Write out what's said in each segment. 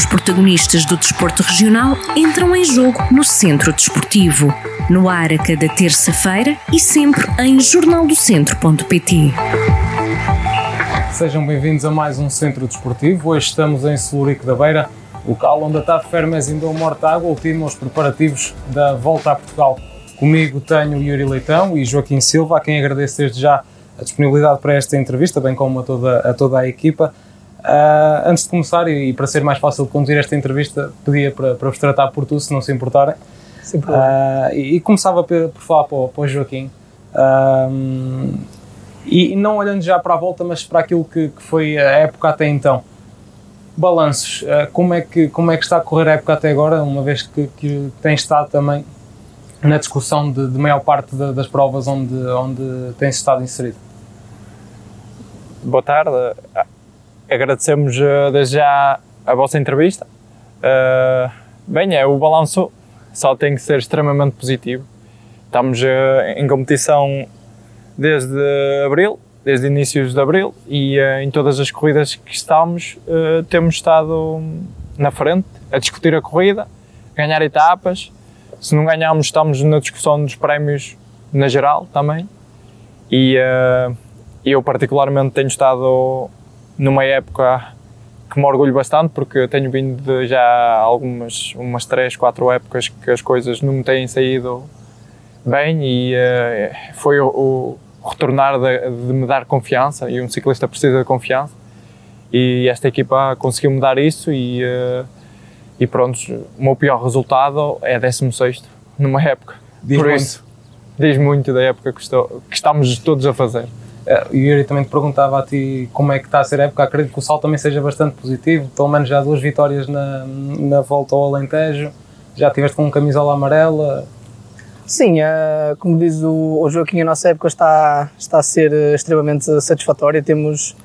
Os protagonistas do desporto regional entram em jogo no Centro Desportivo. No ar a cada terça-feira e sempre em jornaldocentro.pt. Sejam bem-vindos a mais um Centro Desportivo. Hoje estamos em Celurico da Beira, local onde a TAP Fermes Indou Mortágua ultima os preparativos da volta a Portugal. Comigo tenho Yuri Leitão e Joaquim Silva, a quem agradeço desde já a disponibilidade para esta entrevista, bem como a toda a, toda a equipa. Uh, antes de começar, e, e, para ser mais fácil de conduzir esta entrevista, pedia para, para vos tratar por tu, se não se importarem. Sim, uh, e, e, começava por, por falar para o, para o Joaquim. Uh, e não olhando já para a volta, mas para aquilo que, que foi a época até então. Balanços, como, é que, como é que está a correr a época até agora, uma vez que, que tem estado também na discussão de, de maior parte de, das provas onde, onde tem estado inserido? Boa tarde agradecemos uh, desde já a vossa entrevista. Uh, bem, é, o balanço só tem que ser extremamente positivo. Estamos uh, em competição desde abril, desde inícios de abril, e em todas as corridas que estamos, temos estado na frente a discutir a corrida, ganhar etapas. Se não ganharmos, estamos na discussão dos prémios na geral também. E eu, particularmente, tenho estado numa época que me orgulho bastante porque tenho vindo de já algumas umas três, quatro épocas que as coisas não me têm saído bem e uh, foi o, o retornar de, de, me dar confiança e um ciclista precisa de confiança e esta equipa conseguiu me dar isso e, uh, e pronto, o meu pior resultado é 16 numa época. Diz Por muito. isso, diz muito da época que, estou, que estamos todos a fazer. Uh, o Yuri também te perguntava a ti como é que está a ser a época. Acredito que o salto também seja bastante positivo. Pelo menos já duas vitórias na, na volta ao Alentejo. Já tiveste com camisola amarela. Sim, uh, como diz o, o Joaquim, a nossa época está, está a ser eh, extremamente satisfatória. Temos,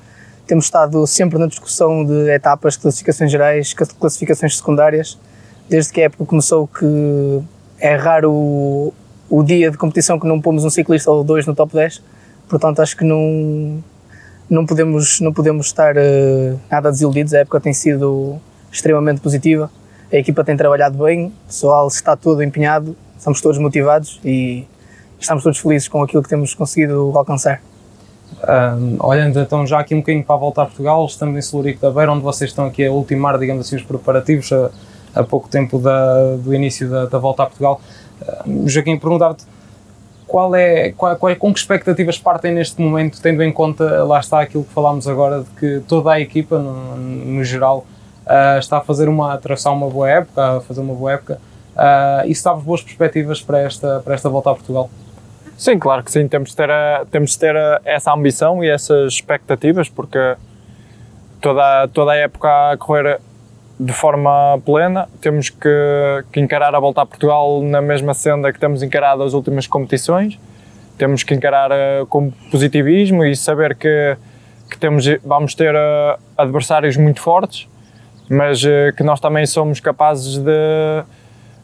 temos estado sempre na discussão de etapas, classificações gerais, classificações secundárias. Desde que a época começou, que é raro o, o dia de competição que não pomos um ciclista ou dois no top 10 Portanto, acho que não, não, podemos, não podemos estar uh, nada desiludidos. A época tem sido extremamente positiva. A equipa tem trabalhado bem, o pessoal está todo empenhado, estamos todos motivados e estamos todos felizes com aquilo que temos conseguido alcançar. Um, olhando então já aqui um bocadinho para a volta a Portugal, estamos em Celurico da Beira, onde vocês estão aqui a ultimar, digamos assim, os preparativos a, a pouco tempo da, do início da, da volta a Portugal. Uh, Joaquim, perguntava-te qual é, qual, qual, com que expectativas partem neste momento, tendo em conta, lá está aquilo que falámos agora, de que toda a equipa, no, no geral, uh, está a fazer uma, a atravessar uma boa época, a fazer uma boas época, uh, e se boas perspectivas para esta, para esta volta a Portugal? Sim, claro que sim, temos de ter, a, temos de ter a, essa ambição e essas expectativas, porque toda, toda a época a correr de forma plena. Temos que, que, encarar a volta a Portugal na mesma senda que temos encarado as últimas competições. Temos que encarar uh, com positivismo e saber que, que temos, vamos ter uh, adversários muito fortes, mas uh, que nós também somos capazes de,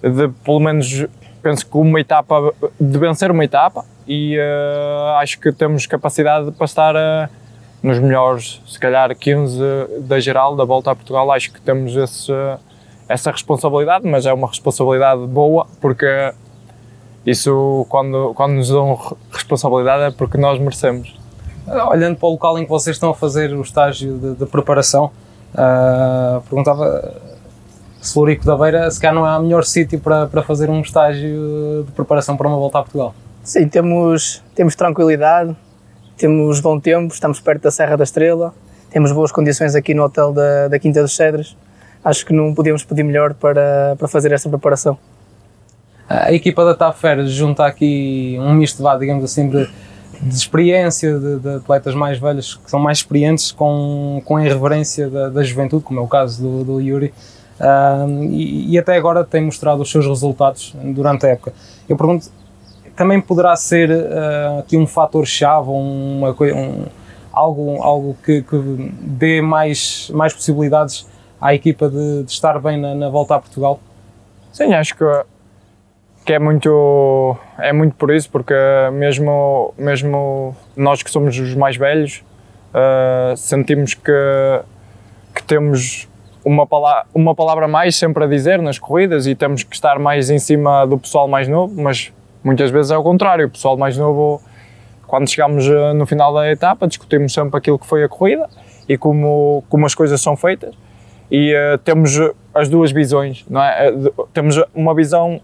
de, pelo menos, penso que uma etapa, de vencer uma etapa e acho que temos capacidade para estar nos melhores, se calhar 15 da geral da volta a Portugal, acho que temos esse, essa responsabilidade, mas é uma responsabilidade boa, porque isso, quando, quando nos dão responsabilidade, é porque nós merecemos. Olhando para o local em que vocês estão a fazer o estágio de, de preparação, uh, perguntava se Florico da Beira, se calhar não é o melhor sítio para, para fazer um estágio de preparação para uma volta a Portugal. Sim, temos, temos tranquilidade, temos bom tempo, estamos perto da Serra da Estrela, temos boas condições aqui no hotel da, da Quinta dos Cedros. Acho que não podíamos pedir melhor para, para fazer esta preparação. A equipa da TAFER junta aqui um misto, vá, digamos assim, de, de experiência de, de, atletas mais velhos que são mais experientes com, com a irreverência da, da juventude, como é o caso do, do Yuri, uh, e, e, até agora tem mostrado os seus resultados durante a época. Eu pergunto, também poderá ser uh, aqui um fator-chave, um, algo, algo que, que, dê mais, mais possibilidades à equipa de, de estar bem na, na, volta a Portugal? Sim, acho que, que é, muito, é muito por isso, porque mesmo, mesmo nós que somos os mais velhos, uh, sentimos que, que temos uma, pala uma palavra mais sempre a dizer nas corridas e temos que estar mais em cima do pessoal mais novo, mas muitas vezes é o contrário. O pessoal mais novo, quando chegamos eh, no final da etapa, discutimos sempre aquilo que foi a corrida e como, como as coisas são feitas. E uh, temos as duas visões, não é? Temos uma visão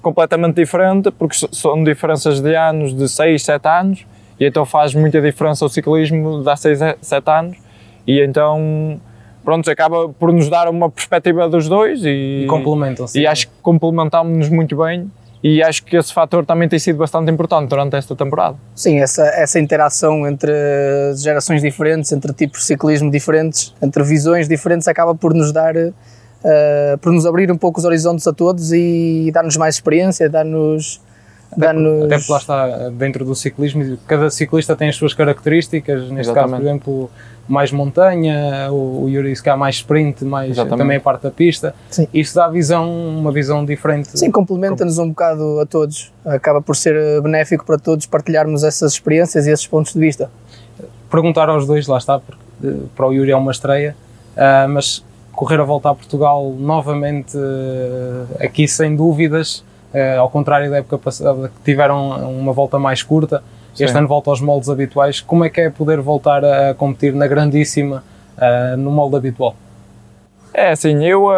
completamente diferente, porque são diferenças de anos, de 6, 7 anos, e então faz muita diferença o ciclismo de há 6, 7 anos, e então, pronto, acaba por nos dar uma perspectiva dos dois e, e complementam-se. E acho que complementámos-nos muito bem e acho que esse fator também tem sido bastante importante durante esta temporada. Sim, essa, essa interação entre gerações diferentes, entre tipos de ciclismo diferentes, entre visões diferentes, acaba por nos dar uh, por nos abrir um pouco os horizontes a todos e dar-nos mais experiência, dar-nos. Até, até porque lá está, dentro do ciclismo, cada ciclista tem as suas características, neste Exatamente. caso, por exemplo, mais montanha, o, o Yuri se mais sprint, mais Exatamente. também a parte da pista. Sim. Isso dá visão, uma visão diferente. Sim, complementa-nos um bocado a todos. Acaba por ser benéfico para todos partilharmos essas experiências e esses pontos de vista. Perguntar aos dois, lá está, porque eh, para o Yuri é uma estreia, uh, mas correr a volta a Portugal novamente eh, aqui sem dúvidas, eh, ao contrário da época passada que tiveram uma volta mais curta, Sim. este ano volta aos moldes habituais. Como é que é poder voltar a competir na grandíssima eh, no molde habitual? É assim, eu,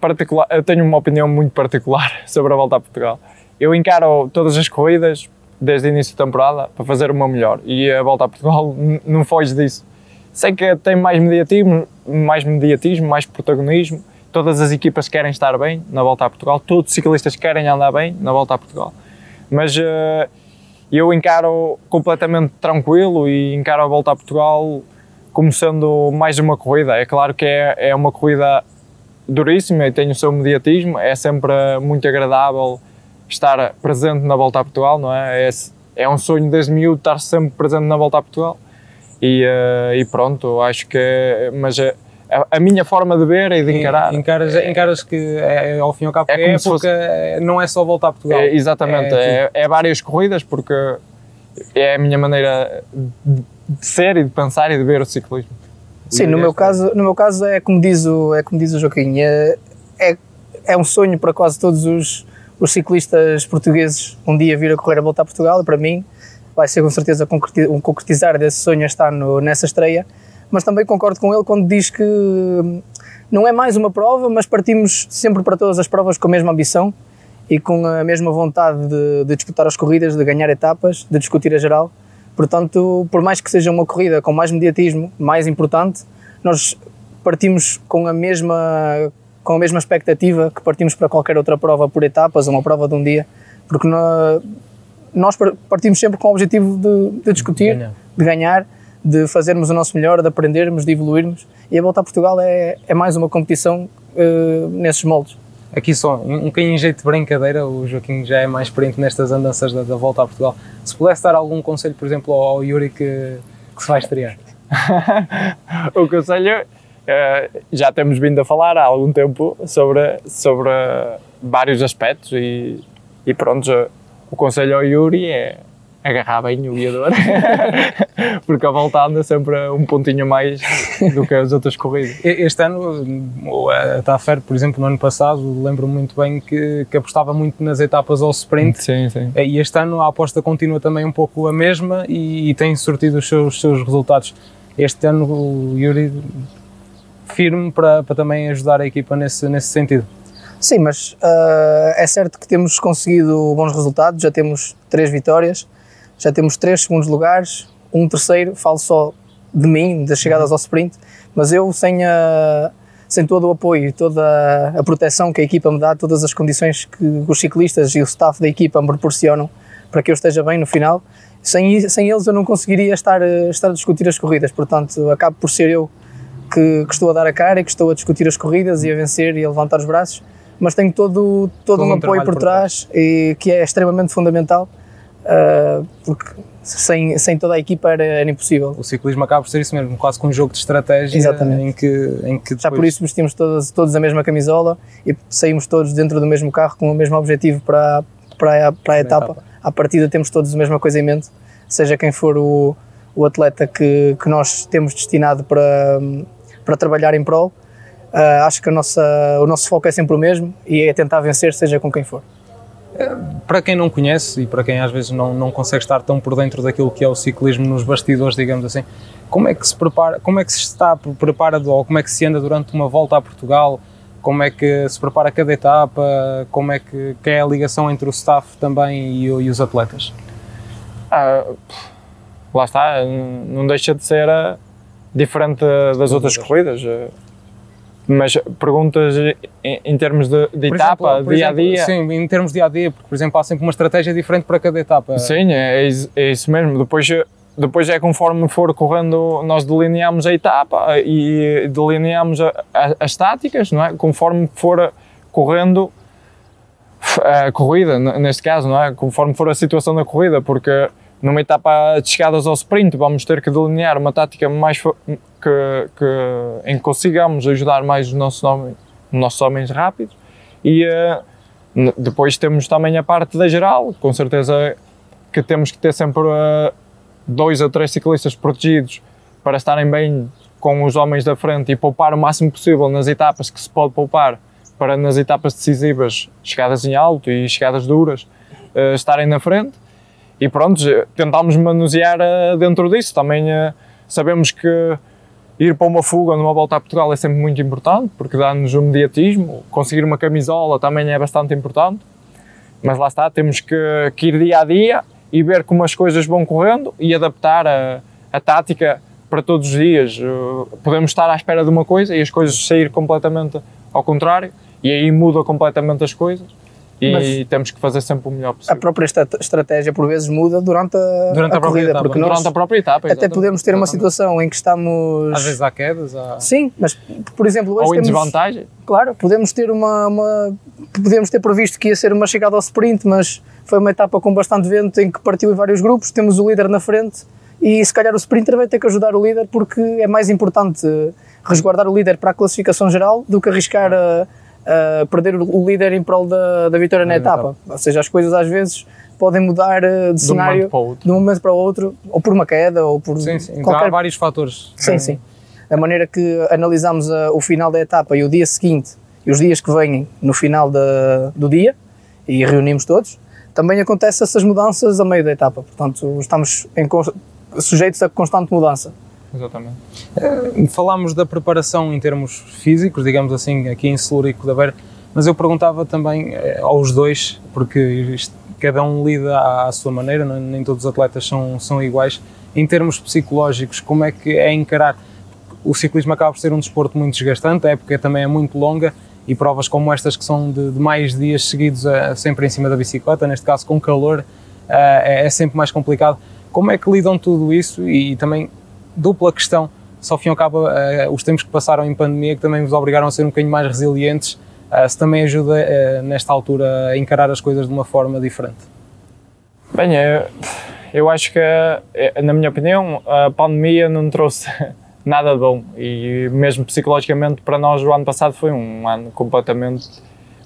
particular, eu tenho uma opinião muito particular sobre a volta a Portugal. Eu encaro todas as corridas desde o início da temporada para fazer o meu melhor e a volta a Portugal não foge disso. Sei que tem mais mediatismo, mais mediatismo, mais protagonismo. Todas as equipas querem estar bem na volta a Portugal, todos os ciclistas querem andar bem na volta a Portugal. Mas uh, eu encaro completamente tranquilo e encaro a volta a Portugal como sendo mais uma corrida. É claro que é, é uma corrida duríssima e tem o seu mediatismo, é sempre muito agradável estar presente na volta a Portugal, não é? É, é um sonho desde miúdo estar sempre presente na volta a Portugal e, uh, e pronto, acho que. Mas a, a, minha forma de ver e de encarar. Encaras, encaras que é, ao fim e ao cabo é, é porque fosse... não é só voltar a Portugal. É, exatamente, é, é, é, várias corridas porque é a minha maneira de ser e de pensar e de ver o ciclismo. Sim, no meu, caso, no meu caso é como diz o, é como diz o Joaquim, é, é, é um sonho para quase todos os, os ciclistas portugueses um dia vir a correr a voltar a Portugal e para mim vai ser com certeza um concretizar desse sonho estar no, nessa estreia, mas também concordo com ele quando diz que hum, não é mais uma prova, mas partimos sempre para todas as provas com a mesma ambição e com a mesma vontade de, de disputar as corridas, de ganhar etapas, de discutir a geral. Portanto, por mais que seja uma corrida com mais mediatismo, mais importante, nós partimos com a mesma com a mesma expectativa que partimos para qualquer outra prova por etapas, uma prova de um dia, porque nós partimos sempre com o objetivo de, de discutir, ganhar. de ganhar, de fazermos o nosso melhor, de aprendermos, de evoluirmos. E a Volta a Portugal é, é mais uma competição uh, nesses moldes. Aqui só, um bocadinho em jeito de brincadeira, o Joaquim já é mais experiente nestas andanças da, da Volta a Portugal. Se pudesse dar algum conselho, por exemplo, ao, ao Yuri que, que se vai estrear? o conselho, uh, já temos vindo a falar há algum tempo sobre, sobre vários aspectos e, e pronto, o conselho ao Yuri é agarrar bem o guiador, porque a volta anda sempre um pontinho mais do que as outras corridas. Este ano, a Tafer, por exemplo, no ano passado, lembro-me muito bem que, que, apostava muito nas etapas ao sprint. Sim, sim. E este ano a aposta continua também um pouco a mesma e, e tem sortido os seus, seus resultados. Este ano o Yuri firme para, para também ajudar a equipa nesse, nesse sentido. Sim, mas uh, é certo que temos conseguido bons resultados, já temos três vitórias, já temos três segundos lugares, um terceiro, falo só de mim, das chegadas ao sprint, mas eu sem, a, sem todo o apoio, toda a proteção que a equipa me dá, todas as condições que os ciclistas e o staff da equipa me proporcionam para que eu esteja bem no final, sem, sem eles eu não conseguiria estar, estar a discutir as corridas, portanto acabo por ser eu que, que estou a dar a cara e que estou a discutir as corridas e a vencer e a levantar os braços mas tenho todo, todo, todo um, um apoio por trás, por trás, e que é extremamente fundamental, uh, porque sem, sem toda a equipa era, era, impossível. O ciclismo acaba por ser isso mesmo, quase como um jogo de estratégia Exatamente. em que, em que depois... Já por isso vestimos todos, todos a mesma camisola e saímos todos dentro do mesmo carro com o mesmo objetivo para, para, a, para a etapa. etapa. À partida temos todos a mesma coisa em mente, seja quem for o, o atleta que, que nós temos destinado para, para trabalhar em prol, Uh, acho que nossa, o nosso foco é sempre o mesmo e é tentar vencer, seja com quem for. Para quem não conhece e para quem às vezes não, não consegue estar tão por dentro daquilo que é o ciclismo nos bastidores, digamos assim, como é que se prepara, como é que se está preparado ou como é que se anda durante uma volta a Portugal? Como é que se prepara cada etapa? Como é que, que é a ligação entre o staff também e, e os atletas? Ah, lá está, não deixa de ser ah, diferente das outras corridas. Mas perguntas em, em termos de, de etapa, exemplo, dia exemplo, a dia? Sim, em termos de dia a dia, porque, por exemplo, há sempre uma estratégia diferente para cada etapa. Sim, é, é isso mesmo. Depois, depois é conforme for correndo, nós delineamos a etapa e delineamos a, a, as táticas, não é? Conforme for correndo a corrida, neste caso, não é? Conforme for a situação da corrida, porque numa etapa de chegadas ao sprint vamos ter que delinear uma tática mais que, que em que consigamos ajudar mais os nossos homens, nossos homens rápidos. E uh, depois temos também a parte da geral, com certeza que temos que ter sempre uh, dois ou três ciclistas protegidos para estarem bem com os homens da frente e poupar o máximo possível nas etapas que se pode poupar para nas etapas decisivas, chegadas em alto e chegadas duras, uh, estarem na frente e pronto, tentámos manusear uh, dentro disso. Também uh, sabemos que ir para uma fuga numa volta a Portugal é sempre muito importante, porque dá-nos um mediatismo. Conseguir uma camisola também é bastante importante. Mas lá está, temos que, que ir dia a dia e ver como as coisas vão correndo e adaptar a, a tática para todos os dias. Uh, podemos estar à espera de uma coisa e as coisas sair completamente ao contrário, e aí muda completamente as coisas e Mas temos que fazer sempre o melhor possível. A própria estratégia por vezes muda durante a, durante a, a corrida, etapa, porque nós durante a própria etapa. Exatamente. Até podemos ter uma situação em que estamos. Às vezes há quedas. Há... Sim, mas por exemplo, hoje Ou em temos... desvantagem. Claro, podemos ter uma, uma. Podemos ter previsto que ia ser uma chegada ao sprint, mas foi uma etapa com bastante vento em que partiu em vários grupos. Temos o líder na frente e se calhar o sprinter vai ter que ajudar o líder porque é mais importante resguardar o líder para a classificação geral do que arriscar a uh, perder o líder em prol da, da vitória na etapa. Ou seja, as coisas às vezes podem mudar uh, de, cenário um de um momento para o outro, ou por uma queda, ou por. Sim, sim. Qualquer... Então há vários fatores. Sim, sim. A maneira que analisamos uh, o final da etapa e o dia seguinte e os dias que vêm no final da, do dia e reunimos todos, também acontecem essas mudanças a meio da etapa. Portanto, estamos em, sujeitos a constante mudança. Exatamente. Uh, falámos da preparação em termos físicos, digamos assim, aqui em Celurico da Beira, mas eu perguntava também uh, aos dois, porque isto, cada um lida à, sua maneira, não, nem todos os atletas são, são iguais. Em termos psicológicos, como é que é encarar? O ciclismo acaba por ser um desporto muito desgastante, a época também é muito longa e provas como estas que são de, de mais dias seguidos uh, sempre em cima da bicicleta, neste caso com calor, é, é sempre mais complicado. Como é que lidam tudo isso e também dupla questão. Só fim ao cabo, uh, os tempos que passaram em pandemia que também vos obrigaram a ser um bocadinho mais resilientes, uh, se também ajuda uh, nesta altura a encarar as coisas de uma forma diferente. Bem, eu, eu acho que, na minha opinião, a pandemia não trouxe nada de bom e mesmo psicologicamente para nós o ano passado foi um ano completamente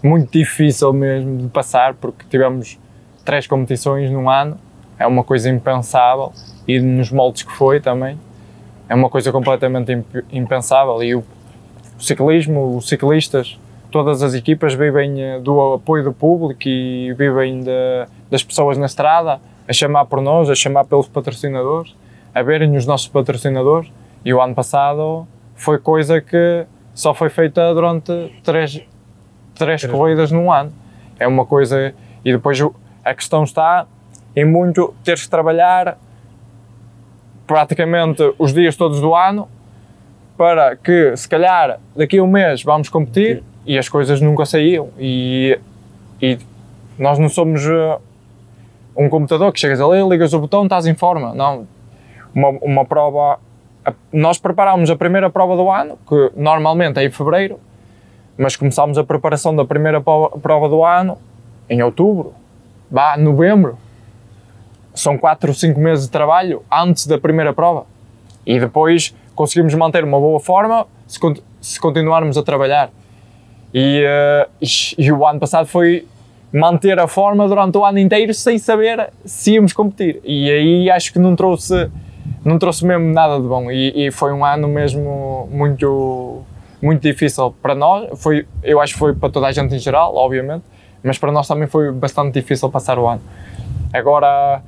muito difícil mesmo de passar porque tivemos três competições num ano, é uma coisa impensável e nos moldes que foi também é uma coisa completamente impensável e o, ciclismo, os ciclistas, todas as equipas vivem eh, do apoio do público e vivem de, das pessoas na estrada a chamar por nós, a chamar pelos patrocinadores, a verem os nossos patrocinadores e o ano passado foi coisa que só foi feita durante três, três corridas num ano. É uma coisa. E depois a questão está em muito teres que trabalhar praticamente os dias todos do ano para que, se calhar, daqui a um mês vamos competir e as coisas nunca saíam. E, e nós não somos uh, um computador que chegas ali, ligas o botão, estás em forma. Não. Uma, uma prova. Nós preparámos a primeira prova do ano, que normalmente é em fevereiro, mas começámos a preparação da primeira prova do ano em outubro, vá, novembro são 4 ou 5 meses de trabalho antes da primeira prova. E depois conseguimos manter uma boa forma se, se continuarmos a trabalhar. E, uh, e, o ano passado foi manter a forma durante o ano inteiro sem saber se íamos competir. E aí acho que não trouxe, não trouxe mesmo nada de bom. E, e foi um ano mesmo muito, muito difícil para nós, foi, eu acho que foi para toda a gente em geral, obviamente, mas para nós também foi bastante difícil passar o ano. Agora,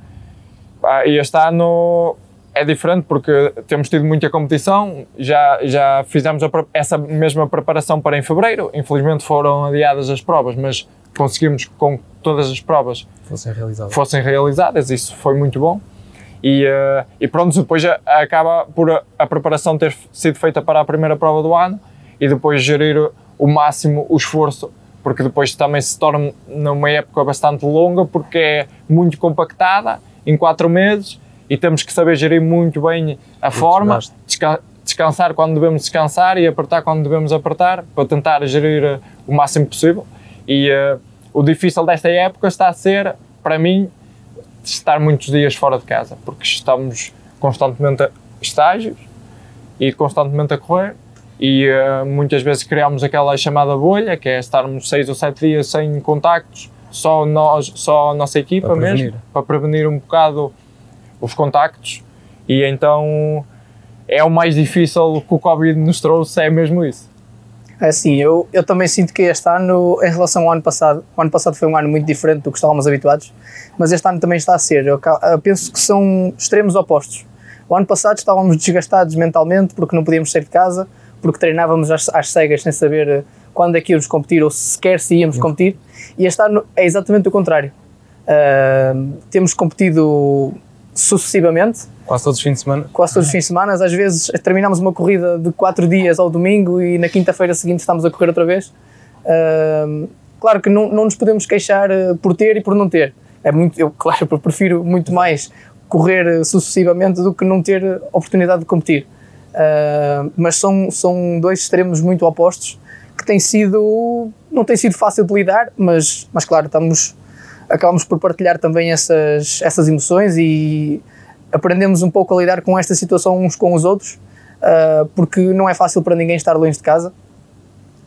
este ano é diferente porque temos tido muita competição, já, já fizemos a, essa mesma preparação para em fevereiro, infelizmente foram adiadas as provas, mas conseguimos com todas as provas fossem realizadas, fossem realizadas isso foi muito bom. E, uh, e pronto, depois acaba por a, a, preparação ter sido feita para a primeira prova do ano e depois gerir o máximo o esforço, porque depois também se torna numa época bastante longa, porque é muito compactada em quatro meses e temos que saber gerir muito bem a forma, desca descansar quando devemos descansar e apertar quando devemos apertar, para tentar gerir uh, o máximo possível. E uh, o difícil desta época está a ser, para mim, estar muitos dias fora de casa, porque estamos constantemente a estágios e constantemente a correr e uh, muitas vezes criamos aquela chamada bolha, que é estarmos seis ou sete dias sem contactos, só nós, só a nossa equipa para mesmo, para prevenir um bocado os contactos e então é o mais difícil que o Covid nos trouxe, é mesmo isso. É assim, eu, eu também sinto que este ano, em relação ao ano passado, o ano passado foi um ano muito diferente do que estávamos habituados, mas este ano também está a ser. Eu, eu penso que são extremos opostos. O ano passado estávamos desgastados mentalmente porque não podíamos sair de casa, porque treinávamos às, às cegas sem saber quando é que íamos competir ou sequer se íamos competir, e este ano é exatamente o contrário. Uh, temos competido sucessivamente. Quase todos os fins de semana? Quase todos os fins de semana. Às vezes terminamos uma corrida de 4 dias ao domingo e na quinta-feira seguinte estamos a correr outra vez. Uh, claro que não, não nos podemos queixar eh, por ter e por não ter. É muito, eu, claro, eu prefiro muito mais correr eh, sucessivamente do que não ter oportunidade de competir. Uh, mas são, são dois extremos muito opostos que tem sido não tem sido fácil de lidar, mas, mas claro, estamos acabamos por partilhar também essas, essas emoções e aprendemos um pouco a lidar com esta situação uns com os outros, uh, porque não é fácil para ninguém estar longe de casa,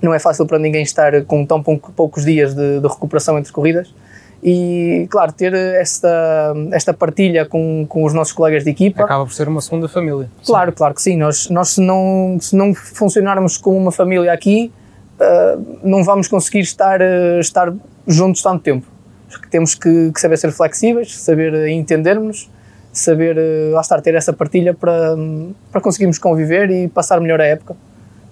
não é fácil para ninguém estar com tão poucos dias de, de recuperação entre corridas. E, claro, ter esta, esta partilha com, com os nossos colegas de equipa. Acaba por ser uma segunda família. Claro, sim. claro que sim. Nós, nós se, não, se não funcionarmos como uma família aqui, uh, não vamos conseguir estar, uh, estar juntos tanto tempo temos que, que, saber ser flexíveis, saber entendermos, saber, uh, lá estar, ter essa partilha para, para conseguirmos conviver e passar melhor a época,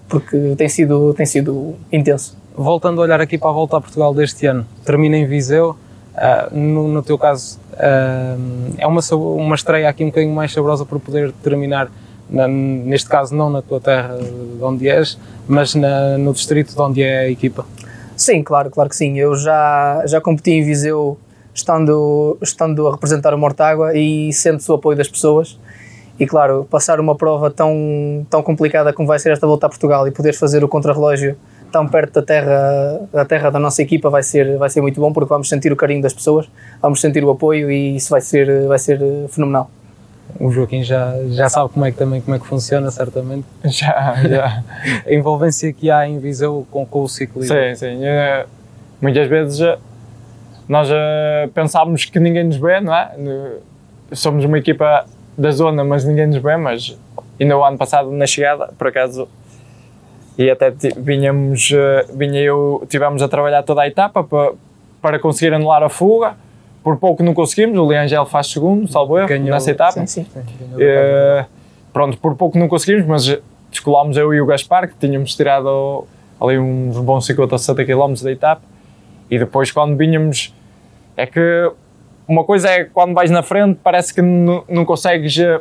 porque tem sido, tem sido intenso. Voltando a olhar aqui para a volta a Portugal deste ano, termina em Viseu, uh, no, no, teu caso, uh, é uma, uma estreia aqui um bocadinho mais saborosa para poder terminar na, neste caso não na tua terra de onde és, mas na, no distrito de onde é a equipa? Sim, claro, claro que sim. Eu já, já competi em Viseu estando, estando a representar o Mortágua e sente o apoio das pessoas. E claro, passar uma prova tão, tão complicada como vai ser esta volta a Portugal e poderes fazer o contrarrelógio tão perto da terra, da terra da nossa equipa vai ser, vai ser muito bom porque vamos sentir o carinho das pessoas, vamos sentir o apoio e isso vai ser, vai ser fenomenal o Joaquim já, já sabe como é que também como é que funciona, certamente. Já, já. a envolvência que há em Viseu com, com o ciclismo. Sim, sim. Uh, muitas vezes uh, nós uh, pensávamos que ninguém nos vê, não é? somos uma equipa da zona, mas ninguém nos vê, mas ainda o ano passado na chegada, por acaso, e até vinhamos, vinha eu, tivemos a trabalhar toda a etapa para, para conseguir anular a fuga por pouco não conseguimos, o Leangel faz segundo, salvo erro, Ganhou, nessa etapa. Sim, sim. Uh, pronto, por pouco não conseguimos, mas descolámos eu e o Gaspar, que tínhamos tirado ali uns bons 50 ou 60 km da etapa, e depois quando vinhamos, é que uma coisa é quando vais na frente, parece que não, não consegues eh,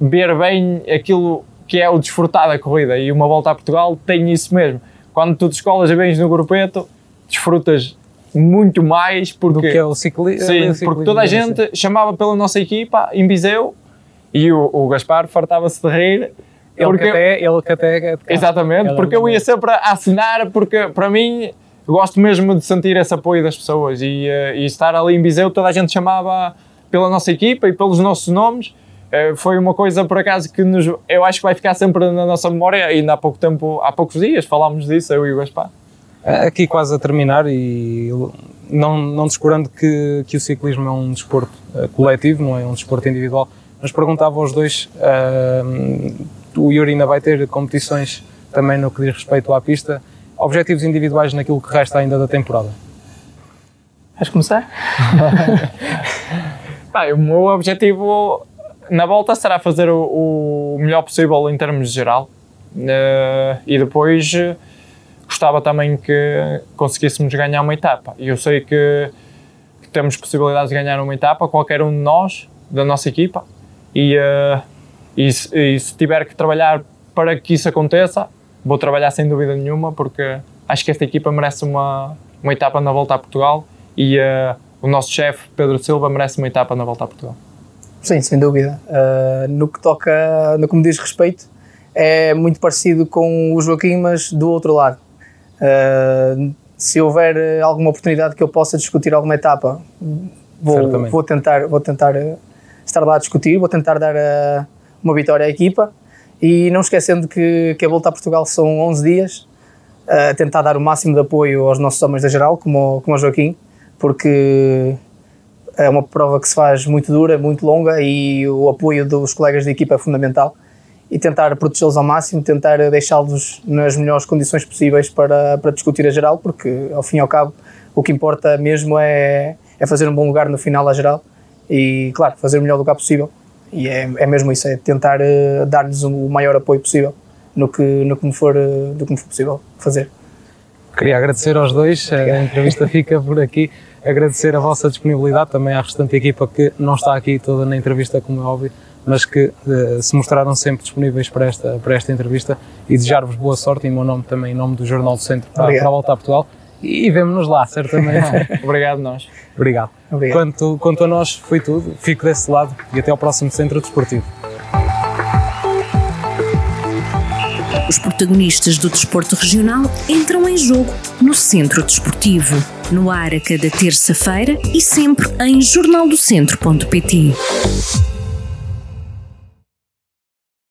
ver bem aquilo que é o desfrutar da corrida, e uma volta a Portugal tem isso mesmo. Quando tu descolas e vens no grupeto, desfrutas muito mais porque, do que é o, cicli sim, é porque toda a gente chamava pela nossa equipa em Viseu e o, o Gaspar fartava-se de rir. Ele porque, que até, ele que até Exatamente, porque eu ia sempre a assinar, porque para mim gosto mesmo de sentir esse apoio das pessoas e, uh, e estar ali em Viseu, toda a gente chamava pela nossa equipa e pelos nossos nomes. Uh, foi uma coisa, por acaso, que nos, eu acho que vai ficar sempre na nossa memória. Ainda há pouco tempo, há poucos dias, falámos disso, eu e o Gaspar. Aqui quase a terminar e não, não descurando que, que o ciclismo é um desporto uh, coletivo, não é um desporto individual, mas perguntava aos dois, uh, o Yuri ainda vai ter competições também no que diz respeito à pista. Objetivos individuais naquilo que resta ainda da temporada. Queres começar? Bem, o meu objetivo na volta será fazer o, o melhor possível em termos de geral. Uh, e depois uh, gostava também que conseguíssemos ganhar uma etapa. E eu sei que, que, temos possibilidades de ganhar uma etapa, qualquer um de nós, da nossa equipa. E, uh, e, e se tiver que trabalhar para que isso aconteça, vou trabalhar sem dúvida nenhuma, porque acho que esta equipa merece uma, uma etapa na volta a Portugal e uh, o nosso chefe, Pedro Silva, merece uma etapa na volta a Portugal. Sim, sem dúvida. Uh, no que toca, no que me diz respeito, é muito parecido com o Joaquim, mas do outro lado. Uh, se houver alguma oportunidade que eu possa discutir alguma etapa, vou, vou tentar, vou tentar estar lá a discutir, vou tentar dar a, uma vitória à equipa. E não esquecendo que, que a volta a Portugal são 11 dias, a tentar dar o máximo de apoio aos nossos homens da geral, como, como o Joaquim, porque é uma prova que se faz muito dura, muito longa e o apoio dos colegas de equipa é fundamental e tentar protegê-los ao máximo, tentar deixá-los nas melhores condições possíveis para, para discutir a geral, porque ao fim e ao cabo o que importa mesmo é, é fazer um bom lugar no final à geral e, claro, fazer o melhor lugar possível. E é, é mesmo isso, é tentar uh, dar-lhes o maior apoio possível no que, no que, me for, uh, do que me for possível fazer. Queria agradecer aos dois, a entrevista fica por aqui. Agradecer a vossa disponibilidade também à restante equipa que não está aqui toda na entrevista, como é óbvio, mas que uh, se mostraram sempre disponíveis para esta, para esta entrevista e desejar-vos boa sorte em meu nome também, em nome do Jornal do Centro, para, para voltar a Portugal e vemo-nos lá, certamente. Obrigado nós. Obrigado. Obrigado. Quanto, quanto a nós, foi tudo. Fico desse lado e até ao próximo Centro Desportivo. Os protagonistas do desporto regional entram em jogo no Centro Desportivo, no ar a cada terça-feira e sempre em jornaldocentro.pt.